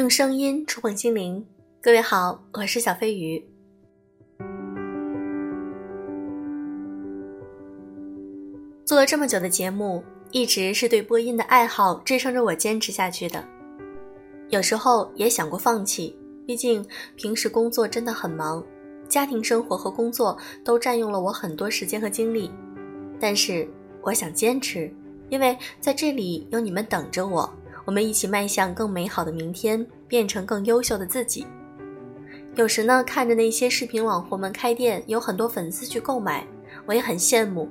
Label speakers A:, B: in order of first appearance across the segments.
A: 用声音触碰心灵，各位好，我是小飞鱼。做了这么久的节目，一直是对播音的爱好支撑着我坚持下去的。有时候也想过放弃，毕竟平时工作真的很忙，家庭生活和工作都占用了我很多时间和精力。但是我想坚持，因为在这里有你们等着我。我们一起迈向更美好的明天，变成更优秀的自己。有时呢，看着那些视频网红们开店，有很多粉丝去购买，我也很羡慕。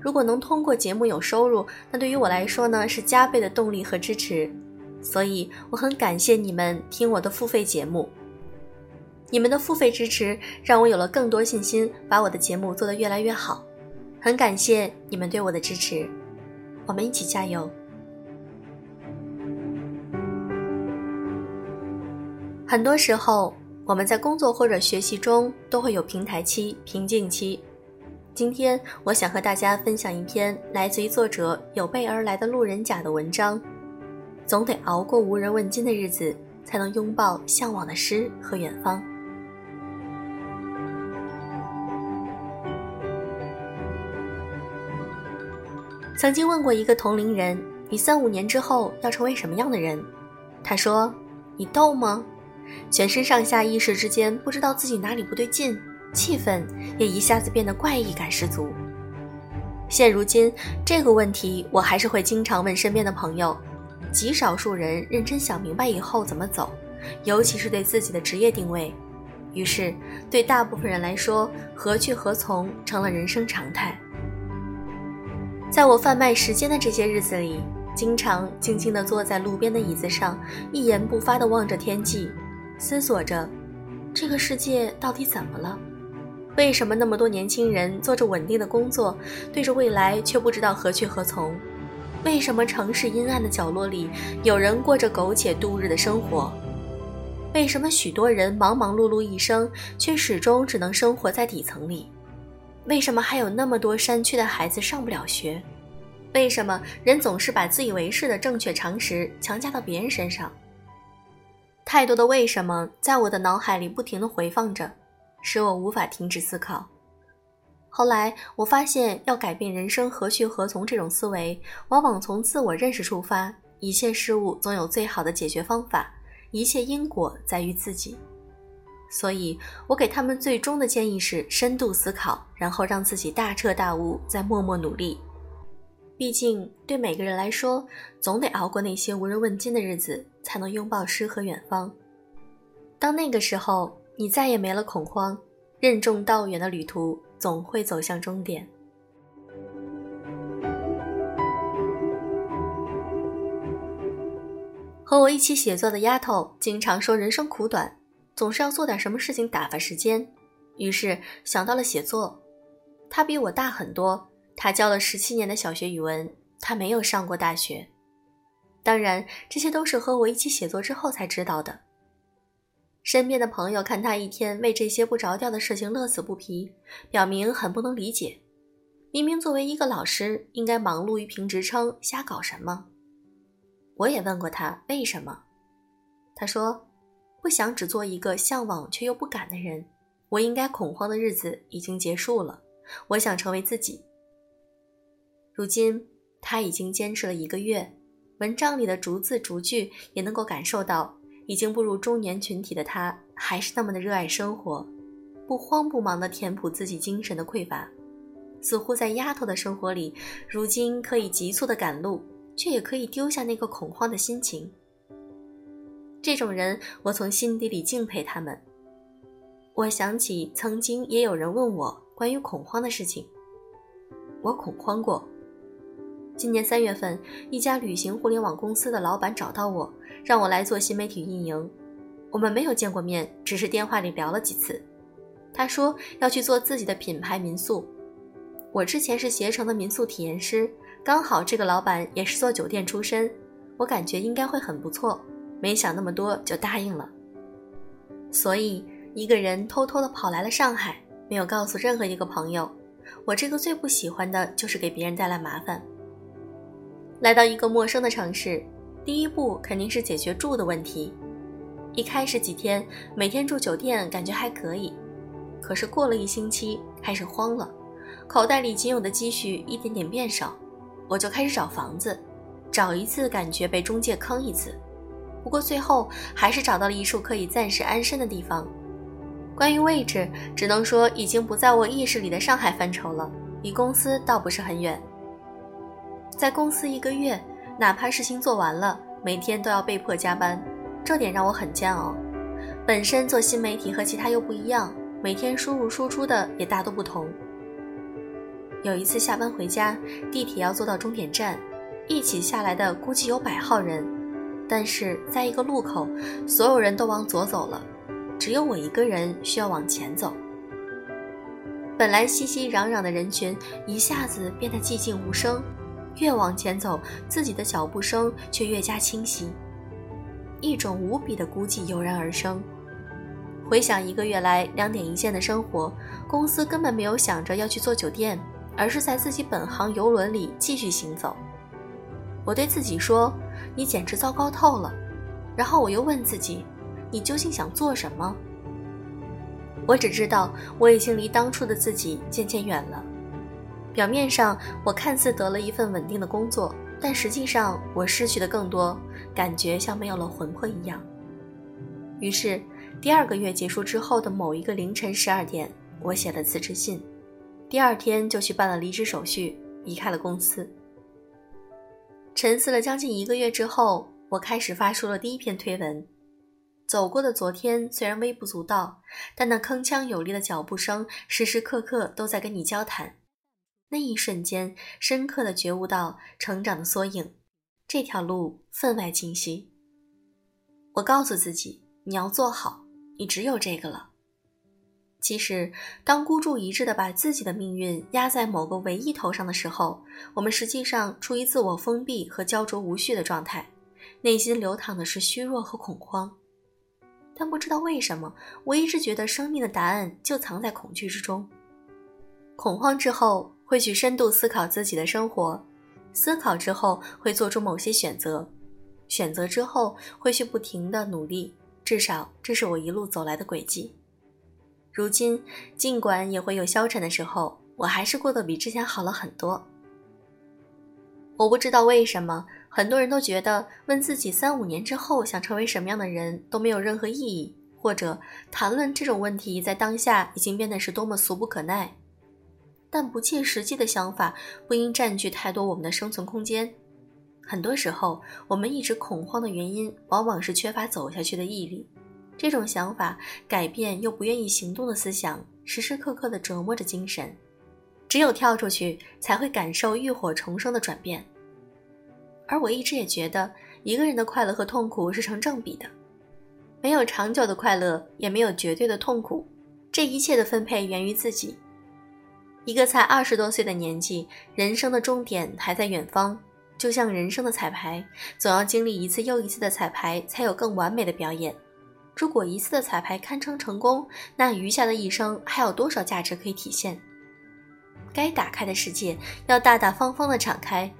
A: 如果能通过节目有收入，那对于我来说呢，是加倍的动力和支持。所以我很感谢你们听我的付费节目，你们的付费支持让我有了更多信心，把我的节目做得越来越好。很感谢你们对我的支持，我们一起加油。很多时候，我们在工作或者学习中都会有平台期、瓶颈期。今天，我想和大家分享一篇来自于作者有备而来的路人甲的文章。总得熬过无人问津的日子，才能拥抱向往的诗和远方。曾经问过一个同龄人：“你三五年之后要成为什么样的人？”他说：“你逗吗？”全身上下一时之间，不知道自己哪里不对劲，气氛也一下子变得怪异感十足。现如今这个问题，我还是会经常问身边的朋友，极少数人认真想明白以后怎么走，尤其是对自己的职业定位。于是，对大部分人来说，何去何从成了人生常态。在我贩卖时间的这些日子里，经常静静地坐在路边的椅子上，一言不发地望着天际。思索着，这个世界到底怎么了？为什么那么多年轻人做着稳定的工作，对着未来却不知道何去何从？为什么城市阴暗的角落里有人过着苟且度日的生活？为什么许多人忙忙碌碌一生，却始终只能生活在底层里？为什么还有那么多山区的孩子上不了学？为什么人总是把自以为是的正确常识强加到别人身上？太多的为什么在我的脑海里不停地回放着，使我无法停止思考。后来我发现，要改变人生何去何从这种思维，往往从自我认识出发。一切事物总有最好的解决方法，一切因果在于自己。所以我给他们最终的建议是：深度思考，然后让自己大彻大悟，再默默努力。毕竟，对每个人来说，总得熬过那些无人问津的日子，才能拥抱诗和远方。当那个时候，你再也没了恐慌，任重道远的旅途总会走向终点。和我一起写作的丫头经常说人生苦短，总是要做点什么事情打发时间，于是想到了写作。她比我大很多。他教了十七年的小学语文，他没有上过大学。当然，这些都是和我一起写作之后才知道的。身边的朋友看他一天为这些不着调的事情乐此不疲，表明很不能理解。明明作为一个老师，应该忙碌于评职称，瞎搞什么？我也问过他为什么，他说：“不想只做一个向往却又不敢的人。我应该恐慌的日子已经结束了，我想成为自己。”如今他已经坚持了一个月，文章里的逐字逐句也能够感受到，已经步入中年群体的他还是那么的热爱生活，不慌不忙地填补自己精神的匮乏，似乎在丫头的生活里，如今可以急促地赶路，却也可以丢下那个恐慌的心情。这种人，我从心底里敬佩他们。我想起曾经也有人问我关于恐慌的事情，我恐慌过。今年三月份，一家旅行互联网公司的老板找到我，让我来做新媒体运营。我们没有见过面，只是电话里聊了几次。他说要去做自己的品牌民宿。我之前是携程的民宿体验师，刚好这个老板也是做酒店出身，我感觉应该会很不错。没想那么多就答应了。所以一个人偷偷的跑来了上海，没有告诉任何一个朋友。我这个最不喜欢的就是给别人带来麻烦。来到一个陌生的城市，第一步肯定是解决住的问题。一开始几天每天住酒店感觉还可以，可是过了一星期开始慌了，口袋里仅有的积蓄一点点变少，我就开始找房子，找一次感觉被中介坑一次，不过最后还是找到了一处可以暂时安身的地方。关于位置，只能说已经不在我意识里的上海范畴了，离公司倒不是很远。在公司一个月，哪怕事情做完了，每天都要被迫加班。这点让我很煎熬。本身做新媒体和其他又不一样，每天输入输出的也大都不同。有一次下班回家，地铁要坐到终点站，一起下来的估计有百号人，但是在一个路口，所有人都往左走了，只有我一个人需要往前走。本来熙熙攘攘的人群一下子变得寂静无声，越往前走，自己的脚步声却越加清晰。一种无比的孤寂油然而生。回想一个月来两点一线的生活，公司根本没有想着要去做酒店，而是在自己本行游轮里继续行走。我对自己说：“你简直糟糕透了。”然后我又问自己：“你究竟想做什么？”我只知道我已经离当初的自己渐渐远了。表面上我看似得了一份稳定的工作。但实际上，我失去的更多，感觉像没有了魂魄一样。于是，第二个月结束之后的某一个凌晨十二点，我写了辞职信，第二天就去办了离职手续，离开了公司。沉思了将近一个月之后，我开始发出了第一篇推文。走过的昨天虽然微不足道，但那铿锵有力的脚步声，时时刻刻都在跟你交谈。那一瞬间，深刻的觉悟到成长的缩影，这条路分外清晰。我告诉自己，你要做好，你只有这个了。其实，当孤注一掷的把自己的命运压在某个唯一头上的时候，我们实际上处于自我封闭和焦灼无序的状态，内心流淌的是虚弱和恐慌。但不知道为什么，我一直觉得生命的答案就藏在恐惧之中。恐慌之后。会去深度思考自己的生活，思考之后会做出某些选择，选择之后会去不停的努力，至少这是我一路走来的轨迹。如今，尽管也会有消沉的时候，我还是过得比之前好了很多。我不知道为什么，很多人都觉得问自己三五年之后想成为什么样的人都没有任何意义，或者谈论这种问题在当下已经变得是多么俗不可耐。但不切实际的想法不应占据太多我们的生存空间。很多时候，我们一直恐慌的原因，往往是缺乏走下去的毅力。这种想法改变又不愿意行动的思想，时时刻刻的折磨着精神。只有跳出去，才会感受浴火重生的转变。而我一直也觉得，一个人的快乐和痛苦是成正比的，没有长久的快乐，也没有绝对的痛苦。这一切的分配源于自己。一个才二十多岁的年纪，人生的终点还在远方，就像人生的彩排，总要经历一次又一次的彩排，才有更完美的表演。如果一次的彩排堪称成功，那余下的一生还有多少价值可以体现？该打开的世界要大大方方的敞开，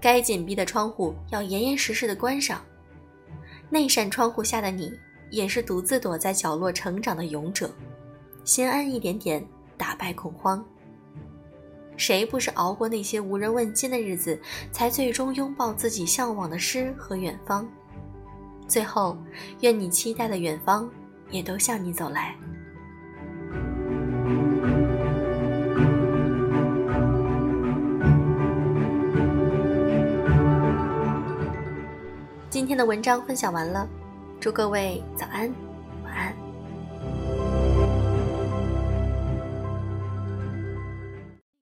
A: 该紧闭的窗户要严严实实的关上。那扇窗户下的你，也是独自躲在角落成长的勇者。先安一点点，打败恐慌。谁不是熬过那些无人问津的日子，才最终拥抱自己向往的诗和远方？最后，愿你期待的远方，也都向你走来。今天的文章分享完了，祝各位早安，